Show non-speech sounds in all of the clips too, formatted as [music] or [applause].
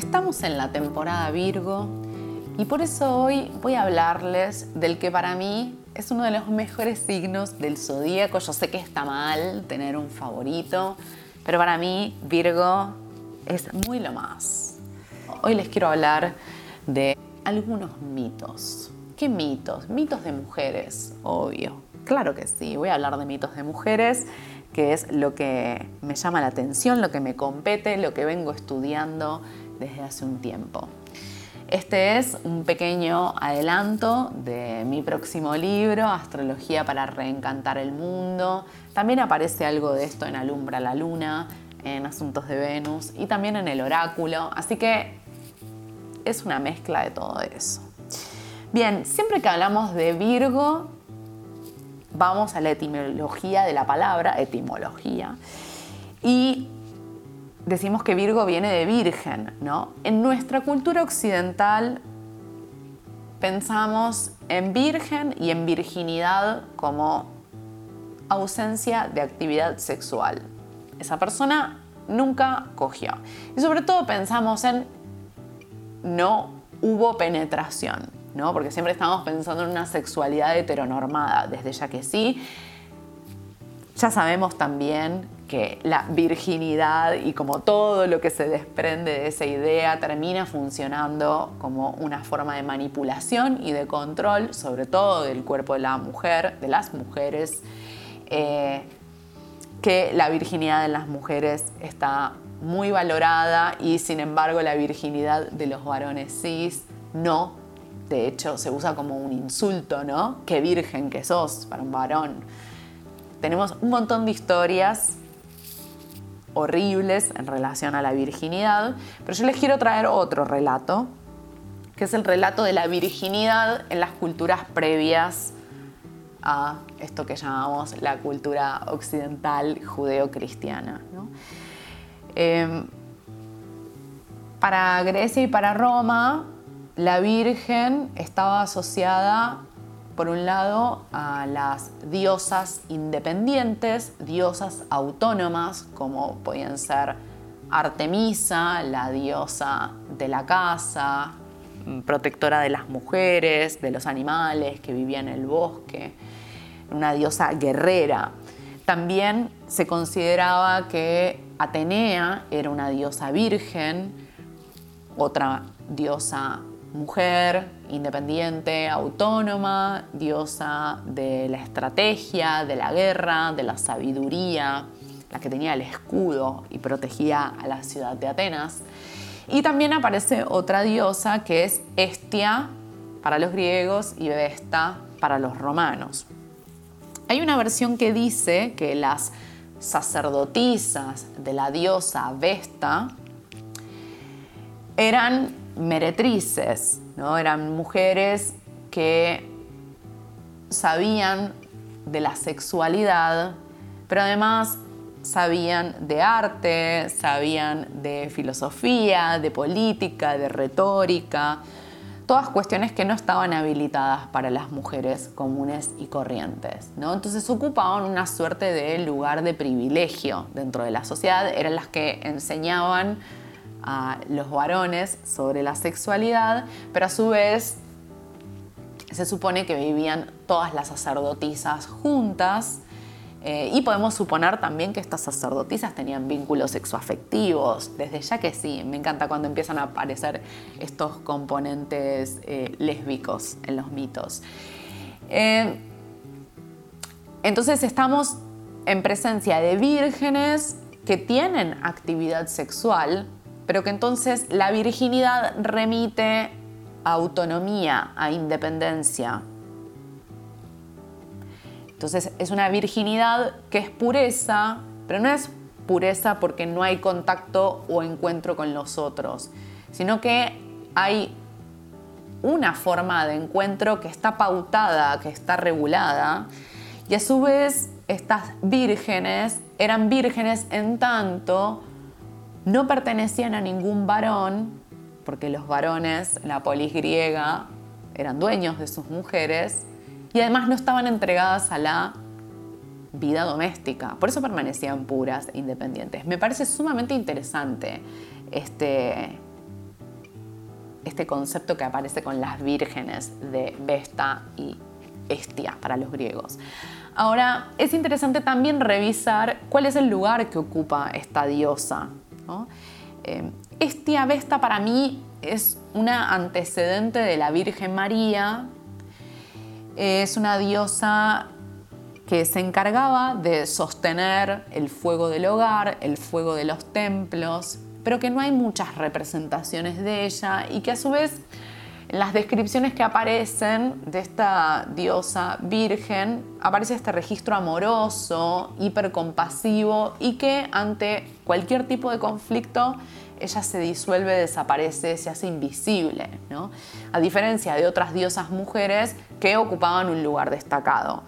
Estamos en la temporada Virgo y por eso hoy voy a hablarles del que para mí es uno de los mejores signos del zodíaco. Yo sé que está mal tener un favorito, pero para mí Virgo es muy lo más. Hoy les quiero hablar de algunos mitos. ¿Qué mitos? Mitos de mujeres, obvio. Claro que sí, voy a hablar de mitos de mujeres, que es lo que me llama la atención, lo que me compete, lo que vengo estudiando desde hace un tiempo. Este es un pequeño adelanto de mi próximo libro, Astrología para Reencantar el Mundo. También aparece algo de esto en Alumbra la Luna, en Asuntos de Venus y también en el Oráculo. Así que es una mezcla de todo eso. Bien, siempre que hablamos de Virgo, vamos a la etimología de la palabra, etimología, y decimos que Virgo viene de virgen, ¿no? En nuestra cultura occidental pensamos en virgen y en virginidad como ausencia de actividad sexual. Esa persona nunca cogió. Y sobre todo pensamos en no hubo penetración, ¿no? Porque siempre estamos pensando en una sexualidad heteronormada, desde ya que sí. Ya sabemos también que la virginidad y como todo lo que se desprende de esa idea termina funcionando como una forma de manipulación y de control, sobre todo del cuerpo de la mujer, de las mujeres, eh, que la virginidad de las mujeres está muy valorada y sin embargo la virginidad de los varones cis no. De hecho, se usa como un insulto, ¿no? Qué virgen que sos para un varón. Tenemos un montón de historias horribles en relación a la virginidad, pero yo les quiero traer otro relato, que es el relato de la virginidad en las culturas previas a esto que llamamos la cultura occidental judeo-cristiana. Em, para Grecia y para Roma, la Virgen estaba asociada por un lado, a las diosas independientes, diosas autónomas, como podían ser Artemisa, la diosa de la casa, protectora de las mujeres, de los animales que vivían en el bosque, una diosa guerrera. También se consideraba que Atenea era una diosa virgen, otra diosa mujer, independiente, autónoma, diosa de la estrategia, de la guerra, de la sabiduría, la que tenía el escudo y protegía a la ciudad de Atenas. Y también aparece otra diosa que es Estia para los griegos y Vesta para los romanos. Hay una versión que dice que las sacerdotisas de la diosa Vesta eran meretrices, ¿no? eran mujeres que sabían de la sexualidad, pero además sabían de arte, sabían de filosofía, de política, de retórica, todas cuestiones que no estaban habilitadas para las mujeres comunes y corrientes. ¿no? Entonces ocupaban una suerte de lugar de privilegio dentro de la sociedad, eran las que enseñaban a los varones sobre la sexualidad, pero a su vez se supone que vivían todas las sacerdotisas juntas. Eh, y podemos suponer también que estas sacerdotisas tenían vínculos sexoafectivos, desde ya que sí, me encanta cuando empiezan a aparecer estos componentes eh, lésbicos en los mitos. Eh, entonces estamos en presencia de vírgenes que tienen actividad sexual, pero que entonces la virginidad remite a autonomía, a independencia. Entonces es una virginidad que es pureza, pero no es pureza porque no hay contacto o encuentro con los otros, sino que hay una forma de encuentro que está pautada, que está regulada, y a su vez estas vírgenes eran vírgenes en tanto no pertenecían a ningún varón, porque los varones, la polis griega, eran dueños de sus mujeres y además no estaban entregadas a la vida doméstica. Por eso permanecían puras e independientes. Me parece sumamente interesante este, este concepto que aparece con las vírgenes de Vesta y Estia para los griegos. Ahora, es interesante también revisar cuál es el lugar que ocupa esta diosa. Eh, Estia Vesta para mí es una antecedente de la Virgen María. Es una diosa que se encargaba de sostener el fuego del hogar, el fuego de los templos, pero que no hay muchas representaciones de ella y que a su vez en las descripciones que aparecen de esta diosa virgen aparece este registro amoroso, hipercompasivo y que ante cualquier tipo de conflicto ella se disuelve, desaparece, se hace invisible, ¿no? a diferencia de otras diosas mujeres que ocupaban un lugar destacado.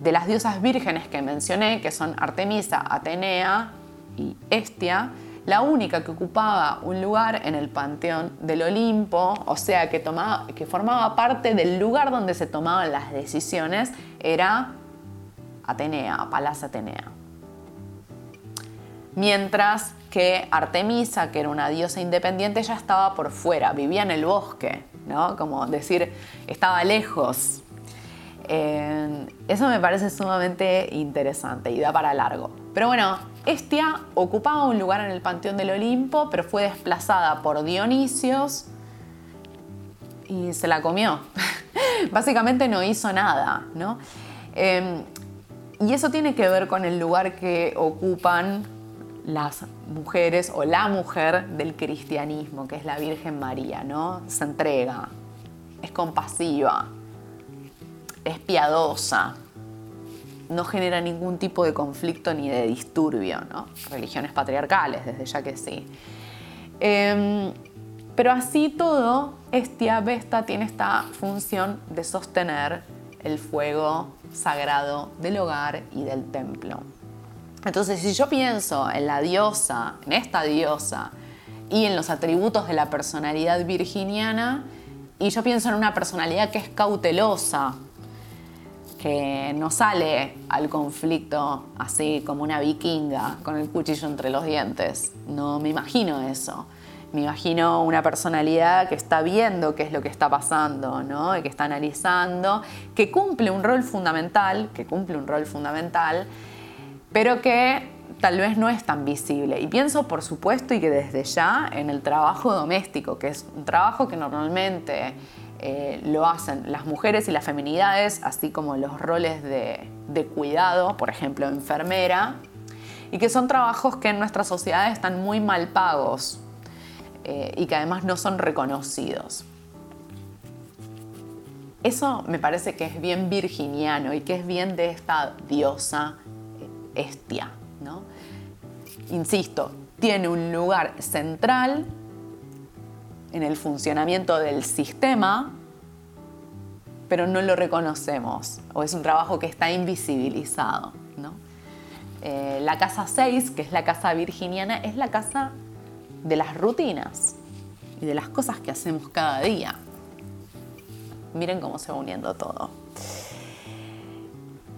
De las diosas vírgenes que mencioné, que son Artemisa, Atenea y Estia, la única que ocupaba un lugar en el panteón del Olimpo, o sea, que, tomaba, que formaba parte del lugar donde se tomaban las decisiones, era Atenea, Palas Atenea. Mientras que Artemisa, que era una diosa independiente, ya estaba por fuera, vivía en el bosque, ¿no? Como decir, estaba lejos. Eh, eso me parece sumamente interesante y da para largo. Pero bueno, Estia ocupaba un lugar en el panteón del Olimpo, pero fue desplazada por Dionisios y se la comió. [laughs] Básicamente no hizo nada, ¿no? Eh, y eso tiene que ver con el lugar que ocupan las mujeres o la mujer del cristianismo, que es la Virgen María, ¿no? Se entrega, es compasiva, es piadosa, no genera ningún tipo de conflicto ni de disturbio, ¿no? Religiones patriarcales, desde ya que sí. Em, pero así todo, Estia Vesta tiene esta función de sostener el fuego sagrado del hogar y del templo. Entonces, si yo pienso en la diosa, en esta diosa, y en los atributos de la personalidad virginiana, y yo pienso en una personalidad que es cautelosa, que no sale al conflicto así como una vikinga con el cuchillo entre los dientes. No me imagino eso. Me imagino una personalidad que está viendo qué es lo que está pasando, ¿no? Y que está analizando, que cumple un rol fundamental, que cumple un rol fundamental pero que tal vez no es tan visible. Y pienso, por supuesto, y que desde ya en el trabajo doméstico, que es un trabajo que normalmente eh, lo hacen las mujeres y las feminidades, así como los roles de, cuidado, por ejemplo, enfermera, y que son trabajos que en nuestra sociedad están muy mal pagos eh, y que además no son reconocidos. Eso me parece que es bien virginiano y que es bien de esta diosa Estia. ¿no? Insisto, tiene un lugar central en el funcionamiento del sistema, pero no lo reconocemos, o es un trabajo que está invisibilizado. ¿no? Eh, la casa 6, que es la casa virginiana, es la casa de las rutinas y de las cosas que hacemos cada día. Miren cómo se va uniendo todo.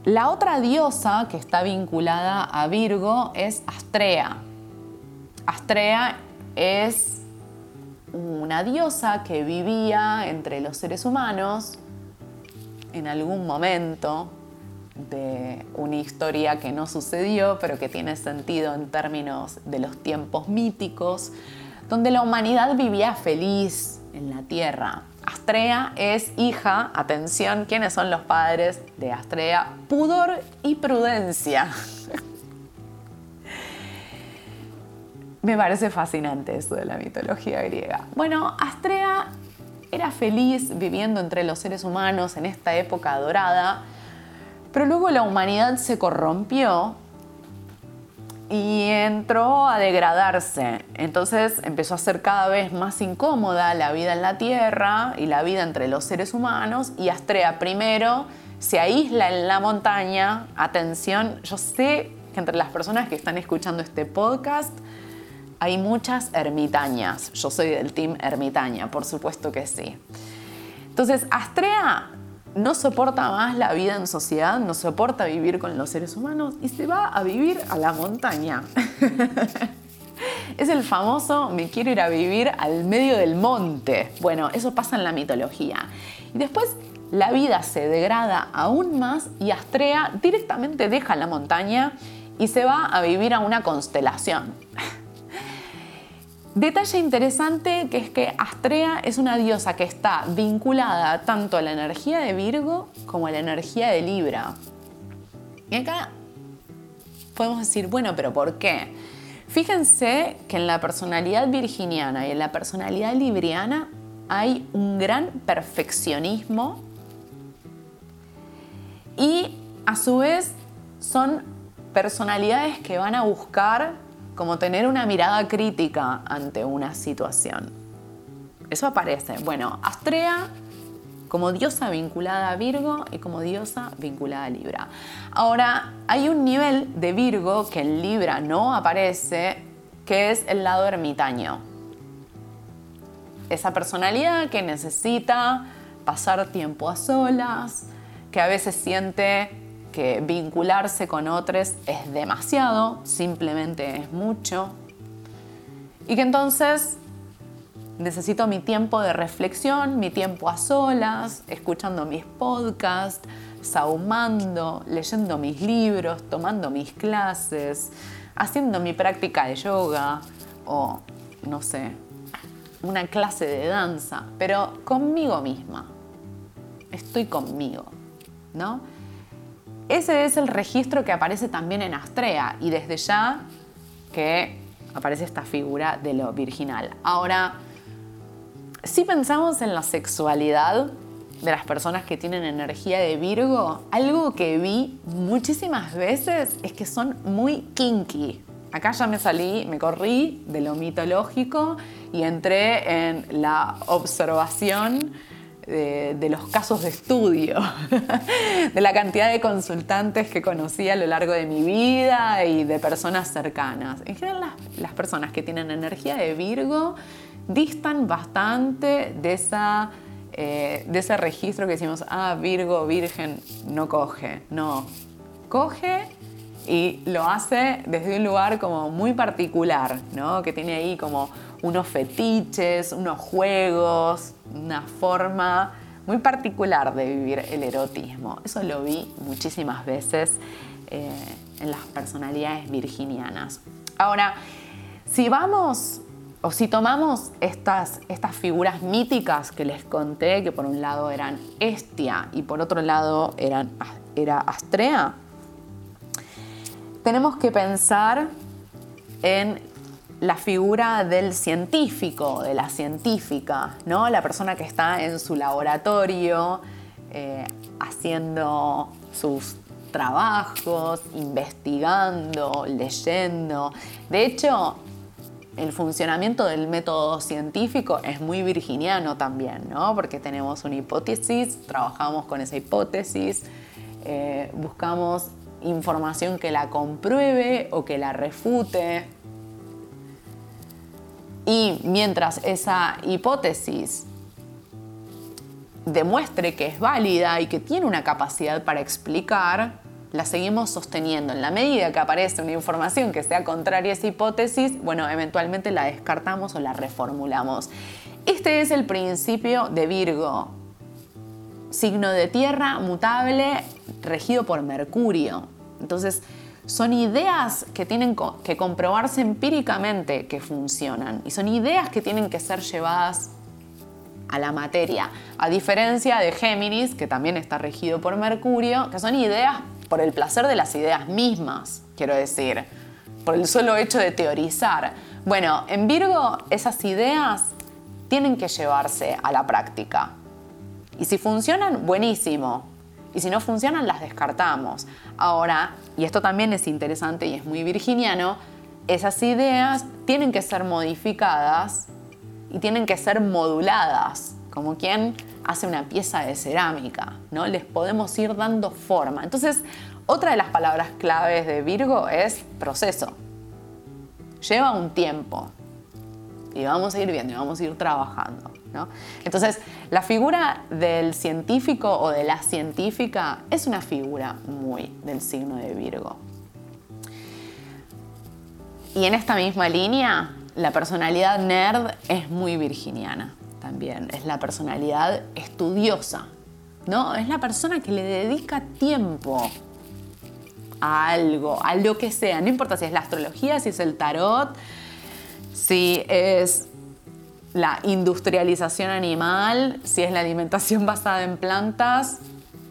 La otra diosa que está vinculada a Virgo es Astrea. Astrea es una diosa que vivía entre los seres humanos en algún momento de una historia que no sucedió, pero que tiene sentido en términos de los tiempos míticos, donde la humanidad vivía feliz en la tierra, Astrea es hija, atención, ¿quiénes son los padres de Astrea? Pudor y prudencia. [laughs] Me parece fascinante eso de la mitología griega. Bueno, Astrea era feliz viviendo entre los seres humanos en esta época dorada, pero luego la humanidad se corrompió y entró a degradarse. Entonces empezó a ser cada vez más incómoda la vida en la Tierra y la vida entre los seres humanos y Astrea primero se aísla en la montaña. Atención, yo sé que entre las personas que están escuchando este podcast hay muchas ermitañas. Yo soy del team ermitaña, por supuesto que sí. Entonces, Astrea no soporta más la vida en sociedad, no soporta vivir con los seres humanos y se va a vivir a la montaña. [laughs] Es el famoso me quiero ir a vivir al medio del monte. Bueno, eso pasa en la mitología. Y después la vida se degrada aún más y Astrea directamente deja la montaña y se va a vivir a una constelación. [laughs] Detalle interesante que es que Astrea es una diosa que está vinculada tanto a la energía de Virgo como a la energía de Libra. Y acá podemos decir, bueno, pero ¿por qué? Fíjense que en la personalidad virginiana y en la personalidad libriana hay un gran perfeccionismo y a su vez son personalidades que van a buscar como tener una mirada crítica ante una situación. Eso aparece. Bueno, Astrea como diosa vinculada a Virgo y como diosa vinculada a Libra. Ahora, hay un nivel de Virgo que en Libra no aparece, que es el lado ermitaño. Esa personalidad que necesita pasar tiempo a solas, que a veces siente que vincularse con otros es demasiado, simplemente es mucho, y que entonces necesito mi tiempo de reflexión, mi tiempo a solas, escuchando mis podcasts, saumando, leyendo mis libros, tomando mis clases, haciendo mi práctica de yoga o, no sé, una clase de danza, pero conmigo misma. Estoy conmigo, ¿no? Ese es el registro que aparece también en Astrea y desde ya que aparece esta figura de lo virginal. Ahora, si pensamos en la sexualidad de las personas que tienen energía de Virgo, algo que vi muchísimas veces es que son muy kinky. Acá ya me salí, me corrí de lo mitológico y entré en la observación de, los casos de estudio, [laughs] de la cantidad de consultantes que conocí a lo largo de mi vida y de personas cercanas. En general, las, las personas que tienen energía de Virgo distan bastante de, esa, eh, de ese registro que decimos, ah, Virgo, Virgen, no coge. No, coge y lo hace desde un lugar como muy particular, ¿no? Que tiene ahí como unos fetiches, unos juegos, una forma muy particular de vivir el erotismo. Eso lo vi muchísimas veces eh, en las personalidades virginianas. Ahora, si vamos o si tomamos estas, estas figuras míticas que les conté, que por un lado eran Estia y por otro lado eran, era Astrea, tenemos que pensar en la figura del científico, de la científica, ¿no? la persona que está en su laboratorio eh, haciendo sus trabajos, investigando, leyendo. De hecho, el funcionamiento del método científico es muy virginiano también, ¿no? Porque tenemos una hipótesis, trabajamos con esa hipótesis, eh, buscamos información que la compruebe o que la refute. Y mientras esa hipótesis demuestre que es válida y que tiene una capacidad para explicar, la seguimos sosteniendo. En la medida que aparece una información que sea contraria a esa hipótesis, bueno, eventualmente la descartamos o la reformulamos. Este es el principio de Virgo, signo de tierra mutable regido por Mercurio. Entonces, son ideas que tienen que comprobarse empíricamente que funcionan y son ideas que tienen que ser llevadas a la materia, a diferencia de Géminis, que también está regido por Mercurio, que son ideas por el placer de las ideas mismas, quiero decir, por el solo hecho de teorizar. Bueno, en Virgo esas ideas tienen que llevarse a la práctica. Y si funcionan, buenísimo. Y si no funcionan, las descartamos. Ahora, y esto también es interesante y es muy virginiano, esas ideas tienen que ser modificadas y tienen que ser moduladas, como quien hace una pieza de cerámica, ¿no? Les podemos ir dando forma. Entonces, otra de las palabras claves de Virgo es proceso. Lleva un tiempo y vamos a ir viendo y vamos a ir trabajando. ¿no? Entonces, la figura del científico o de la científica es una figura muy del signo de Virgo. Y en esta misma línea, la personalidad nerd es muy virginiana también. Es la personalidad estudiosa, ¿no? Es la persona que le dedica tiempo a algo, a lo que sea. No importa si es la astrología, si es el tarot, si es la industrialización animal, si es la alimentación [laughs] basada en plantas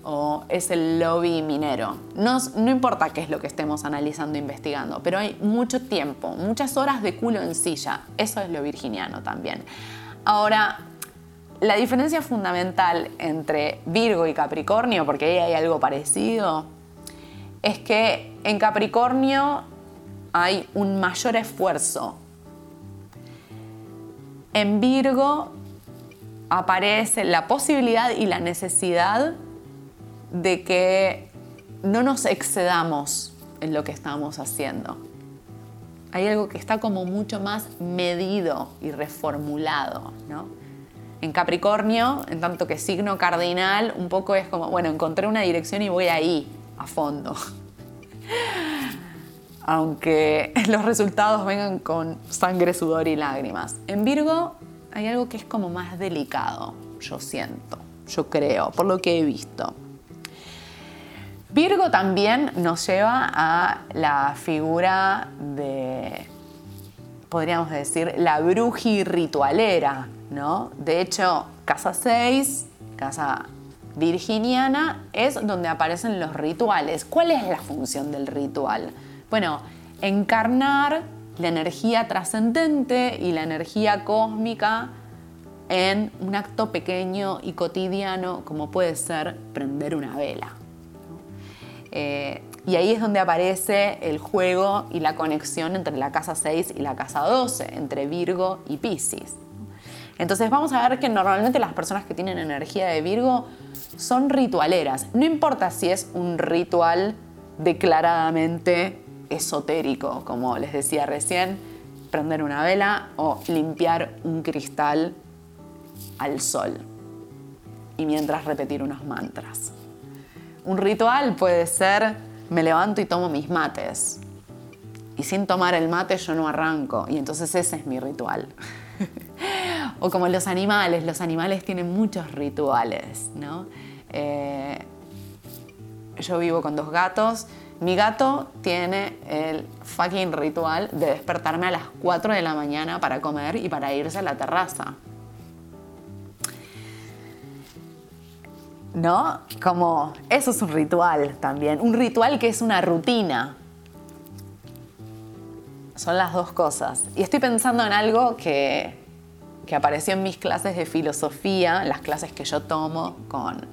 o es el lobby minero. No, no importa qué es lo que estemos analizando e investigando, pero hay mucho tiempo, muchas horas de culo en silla. Eso es lo virginiano también. Ahora, la diferencia fundamental entre Virgo y Capricornio, porque ahí hay algo parecido, es que en Capricornio hay un mayor esfuerzo. En Virgo aparece la posibilidad y la necesidad de que no nos excedamos en lo que estamos haciendo. Hay algo que está como mucho más medido y reformulado, ¿no? En Capricornio, en tanto que signo cardinal, un poco es como, bueno, encontré una dirección y voy ahí, a fondo. Aunque [laughs] los resultados vengan con sangre, sudor y lágrimas. En Virgo hay algo que es como más delicado, yo siento, yo creo, por lo que he visto. Virgo también nos lleva a la figura de, podríamos decir, la bruji ritualera, ¿no? De hecho, casa 6, casa virginiana, es donde aparecen los rituales. ¿Cuál es la función del ritual? Bueno, encarnar la energía trascendente y la energía cósmica en un acto pequeño y cotidiano como puede ser prender una vela. Eh, y ahí es donde aparece el juego y la conexión entre la casa 6 y la casa 12, entre Virgo y Pisces. Entonces vamos a ver que normalmente las personas que tienen energía de Virgo son ritualeras. No importa si es un ritual declaradamente esotérico, como les decía recién, prender una vela o limpiar un cristal al sol y mientras repetir unos mantras. Un ritual puede ser me levanto y tomo mis mates y sin tomar el mate yo no arranco y entonces ese es mi ritual. [laughs] o como los animales, los animales tienen muchos rituales, ¿no? Eh, yo vivo con dos gatos. Mi gato tiene el fucking ritual de despertarme a las 4 de la mañana para comer y para irse a la terraza. ¿No? Como eso es un ritual también. Un ritual que es una rutina. Son las dos cosas. Y estoy pensando en algo que que apareció en mis clases de filosofía, las clases que yo tomo con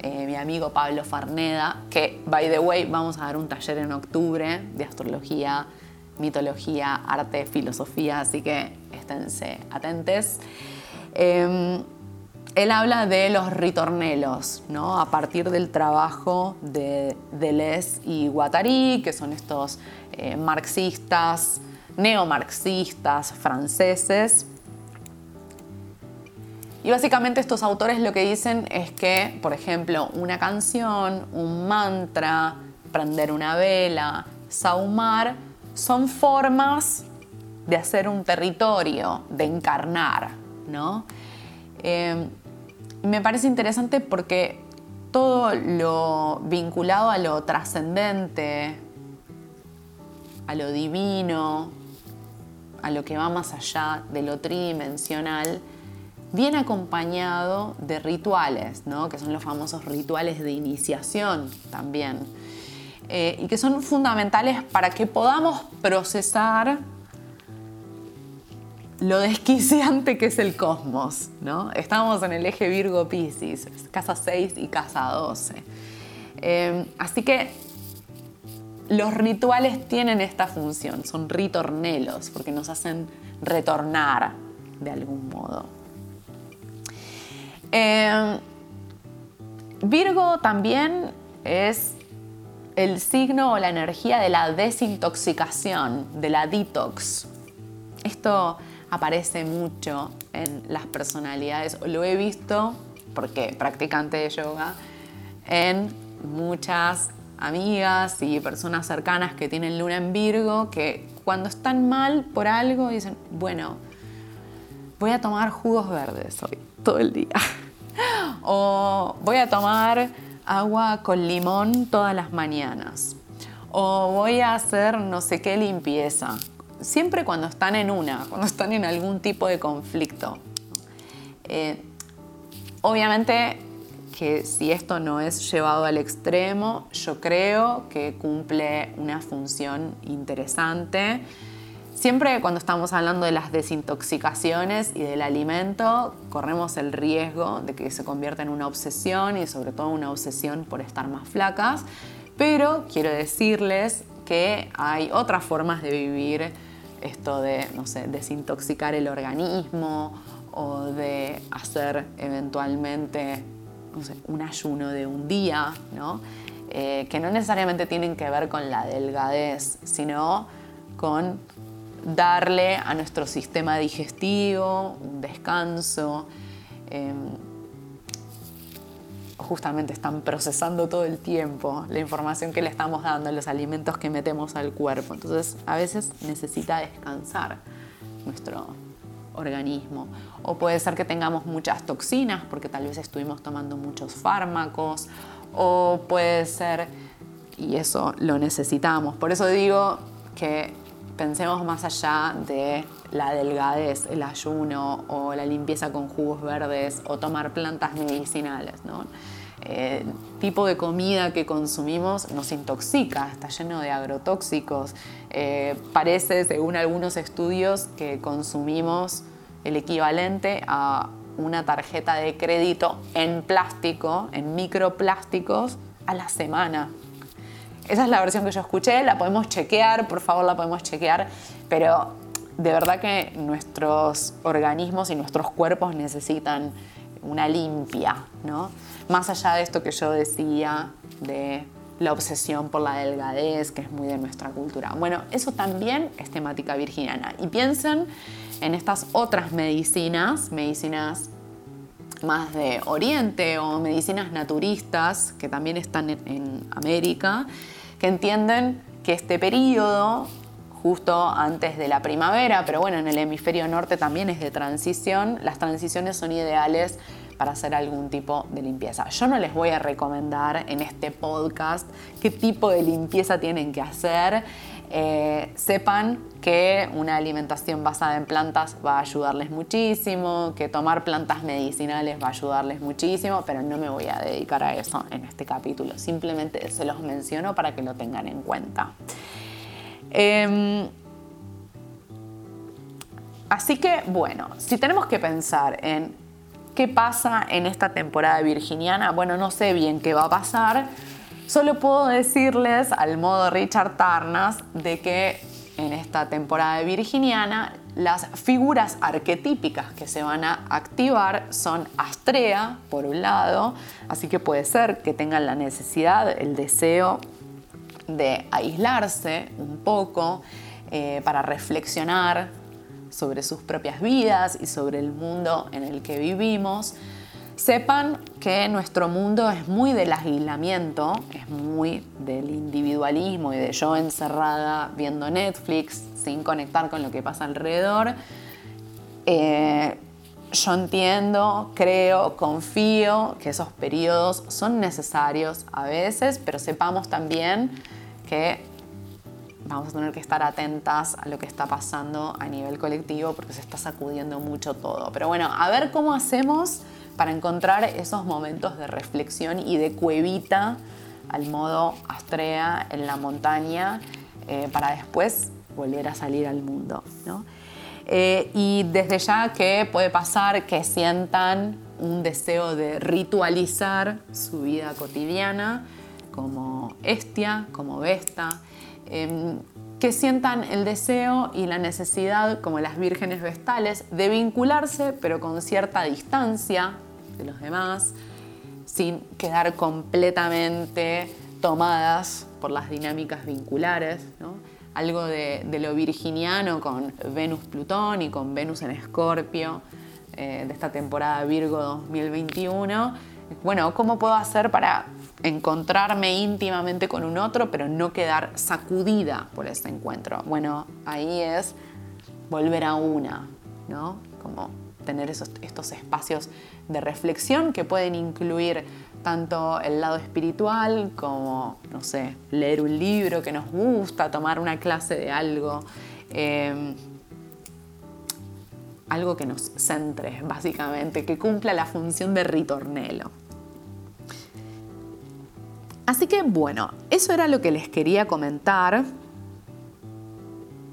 eh, mi amigo Pablo Farneda, que, by the way, vamos a dar un taller en octubre de astrología, mitología, arte, filosofía, así que esténse atentes. Em, él habla de los ritornelos, ¿no? a partir del trabajo de Deleuze y Guattari, que son estos eh, marxistas, neomarxistas franceses, y básicamente estos autores lo que dicen es que, por ejemplo, una canción, un mantra, prender una vela, saumar, son formas de hacer un territorio, de encarnar, ¿no? Eh, me parece interesante porque todo lo vinculado a lo trascendente, a lo divino, a lo que va más allá de lo tridimensional, viene acompañado de rituales, ¿no? que son los famosos rituales de iniciación también, eh, y que son fundamentales para que podamos procesar lo desquiciante que es el cosmos. ¿no? Estamos en el eje Virgo-Pisces, casa 6 y casa 12. Eh, así que los rituales tienen esta función, son ritornelos, porque nos hacen retornar de algún modo. Em, Virgo también es el signo o la energía de la desintoxicación, de la detox. Esto aparece mucho en las personalidades, lo he visto porque practicante de yoga, en muchas amigas y personas cercanas que tienen luna en Virgo que cuando están mal por algo dicen, bueno, voy a tomar jugos verdes hoy, todo el día. o voy a tomar agua con limón todas las mañanas. O voy a hacer no sé qué limpieza. Siempre cuando están en una, cuando están en algún tipo de conflicto. Eh, obviamente que si esto no es llevado al extremo, yo creo que cumple una función interesante. Siempre cuando estamos hablando de las desintoxicaciones y del alimento, corremos el riesgo de que se convierta en una obsesión y sobre todo una obsesión por estar más flacas, pero quiero decirles que hay otras formas de vivir esto de, no sé, desintoxicar el organismo o de hacer eventualmente un ayuno de un día, eh, que no necesariamente tienen que ver con la delgadez, sino con darle a nuestro sistema digestivo un descanso. Em, justamente están procesando todo el tiempo la información que le estamos dando, los alimentos que metemos al cuerpo. Entonces a veces necesita descansar nuestro, organismo. O puede ser que tengamos muchas toxinas porque tal vez estuvimos tomando muchos fármacos. O puede ser, y eso lo necesitamos. Por eso digo que pensemos más allá de la delgadez, el ayuno o la limpieza con jugos verdes o tomar plantas medicinales. ¿no? El tipo de comida que consumimos nos intoxica, está lleno de agrotóxicos. Eh, parece, según algunos estudios, que consumimos el equivalente a una tarjeta de crédito en plástico, en microplásticos, a la semana. Esa es la versión que yo escuché, la podemos chequear, por favor la podemos chequear, pero de verdad que nuestros organismos y nuestros cuerpos necesitan una limpia, ¿no? Más allá de esto que yo decía de la obsesión por la delgadez, que es muy de nuestra cultura. Bueno, eso también es temática virginiana. Y piensen en estas otras medicinas, medicinas más de Oriente o medicinas naturistas que también están en, América, que entienden que este periodo, justo antes de la primavera, pero bueno, en el hemisferio norte también es de transición, las transiciones son ideales para hacer algún tipo de limpieza. Yo no les voy a recomendar en este podcast qué tipo de limpieza tienen que hacer. Eh, sepan que una alimentación basada en plantas va a ayudarles muchísimo, que tomar plantas medicinales va a ayudarles muchísimo, pero no me voy a dedicar a eso en este capítulo. Simplemente se los menciono para que lo tengan en cuenta. Em, así que, bueno, si tenemos que pensar en qué pasa en esta temporada virginiana, bueno, no sé bien qué va a pasar Solo puedo decirles, al modo Richard Tarnas, de que en esta temporada Virginiana las figuras arquetípicas que se van a activar son Astrea, por un lado, así que puede ser que tengan la necesidad, el deseo de aislarse un poco eh, para reflexionar sobre sus propias vidas y sobre el mundo en el que vivimos. Sepan que nuestro mundo es muy del aislamiento, es muy del individualismo y de yo encerrada viendo Netflix sin conectar con lo que pasa alrededor. Eh, yo entiendo, creo, confío que esos periodos son necesarios a veces, pero sepamos también que vamos a tener que estar atentas a lo que está pasando a nivel colectivo porque se está sacudiendo mucho todo. Pero bueno, a ver cómo hacemos para encontrar esos momentos de reflexión y de cuevita al modo Astrea en la montaña eh, para después volver a salir al mundo. Eh, y desde ya que puede pasar que sientan un deseo de ritualizar su vida cotidiana como Estia, como Vesta, em, que sientan el deseo y la necesidad, como las vírgenes vestales, de vincularse, pero con cierta distancia de los demás, sin quedar completamente tomadas por las dinámicas vinculares. Algo de, lo virginiano con Venus-Plutón y con Venus en Escorpio eh, de esta temporada Virgo 2021. Bueno, ¿cómo puedo hacer para encontrarme íntimamente con un otro, pero no quedar sacudida por ese encuentro. Bueno, ahí es volver a una, ¿no? Como tener estos espacios de reflexión que pueden incluir tanto el lado espiritual como, no sé, leer un libro que nos gusta, tomar una clase de algo, eh, algo que nos centre, básicamente, que cumpla la función de ritornelo. Así que bueno, eso era lo que les quería comentar.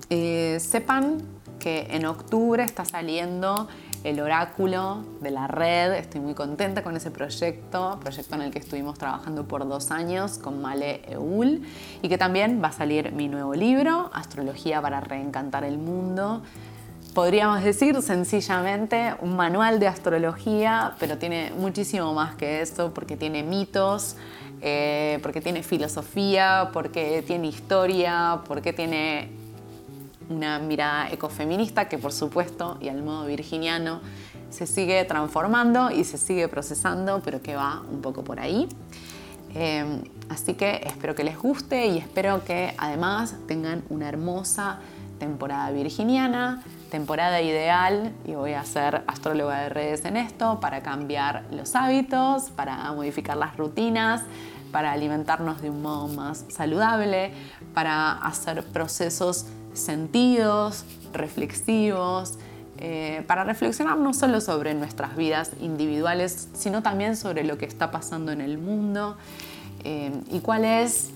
Eh, sepan que en octubre está saliendo el oráculo de la red. Estoy muy contenta con ese proyecto, proyecto en el que estuvimos trabajando por dos años con Male Eul y que también va a salir mi nuevo libro, Astrología para reencantar el mundo. Podríamos decir sencillamente un manual de astrología, pero tiene muchísimo más que eso porque tiene mitos, eh, porque tiene filosofía, porque tiene historia, porque tiene una mirada ecofeminista que por supuesto y al modo virginiano se sigue transformando y se sigue procesando, pero que va un poco por ahí. Em, así que espero que les guste y espero que además tengan una hermosa temporada virginiana, temporada ideal, y voy a ser astróloga de redes en esto, para cambiar los hábitos, para modificar las rutinas, para alimentarnos de un modo más saludable, para hacer procesos sentidos, reflexivos, eh, para reflexionar no solo sobre nuestras vidas individuales, sino también sobre lo que está pasando en el mundo eh, y cuál es,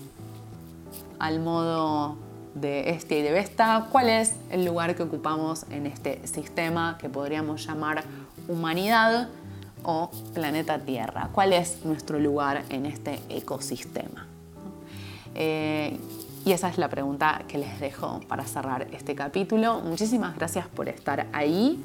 al modo de este y de Vesta, cuál es el lugar que ocupamos en este sistema que podríamos llamar humanidad o planeta Tierra, cuál es nuestro lugar en este ecosistema. Eh, y esa es la pregunta que les dejo para cerrar este capítulo. Muchísimas gracias por estar ahí.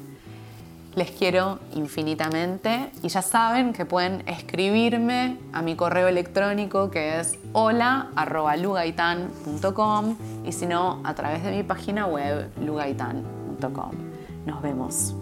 Les quiero infinitamente y ya saben que pueden escribirme a mi correo electrónico que es hola.lugaitan.com y si no, a través de mi página web lugaitan.com. Nos vemos.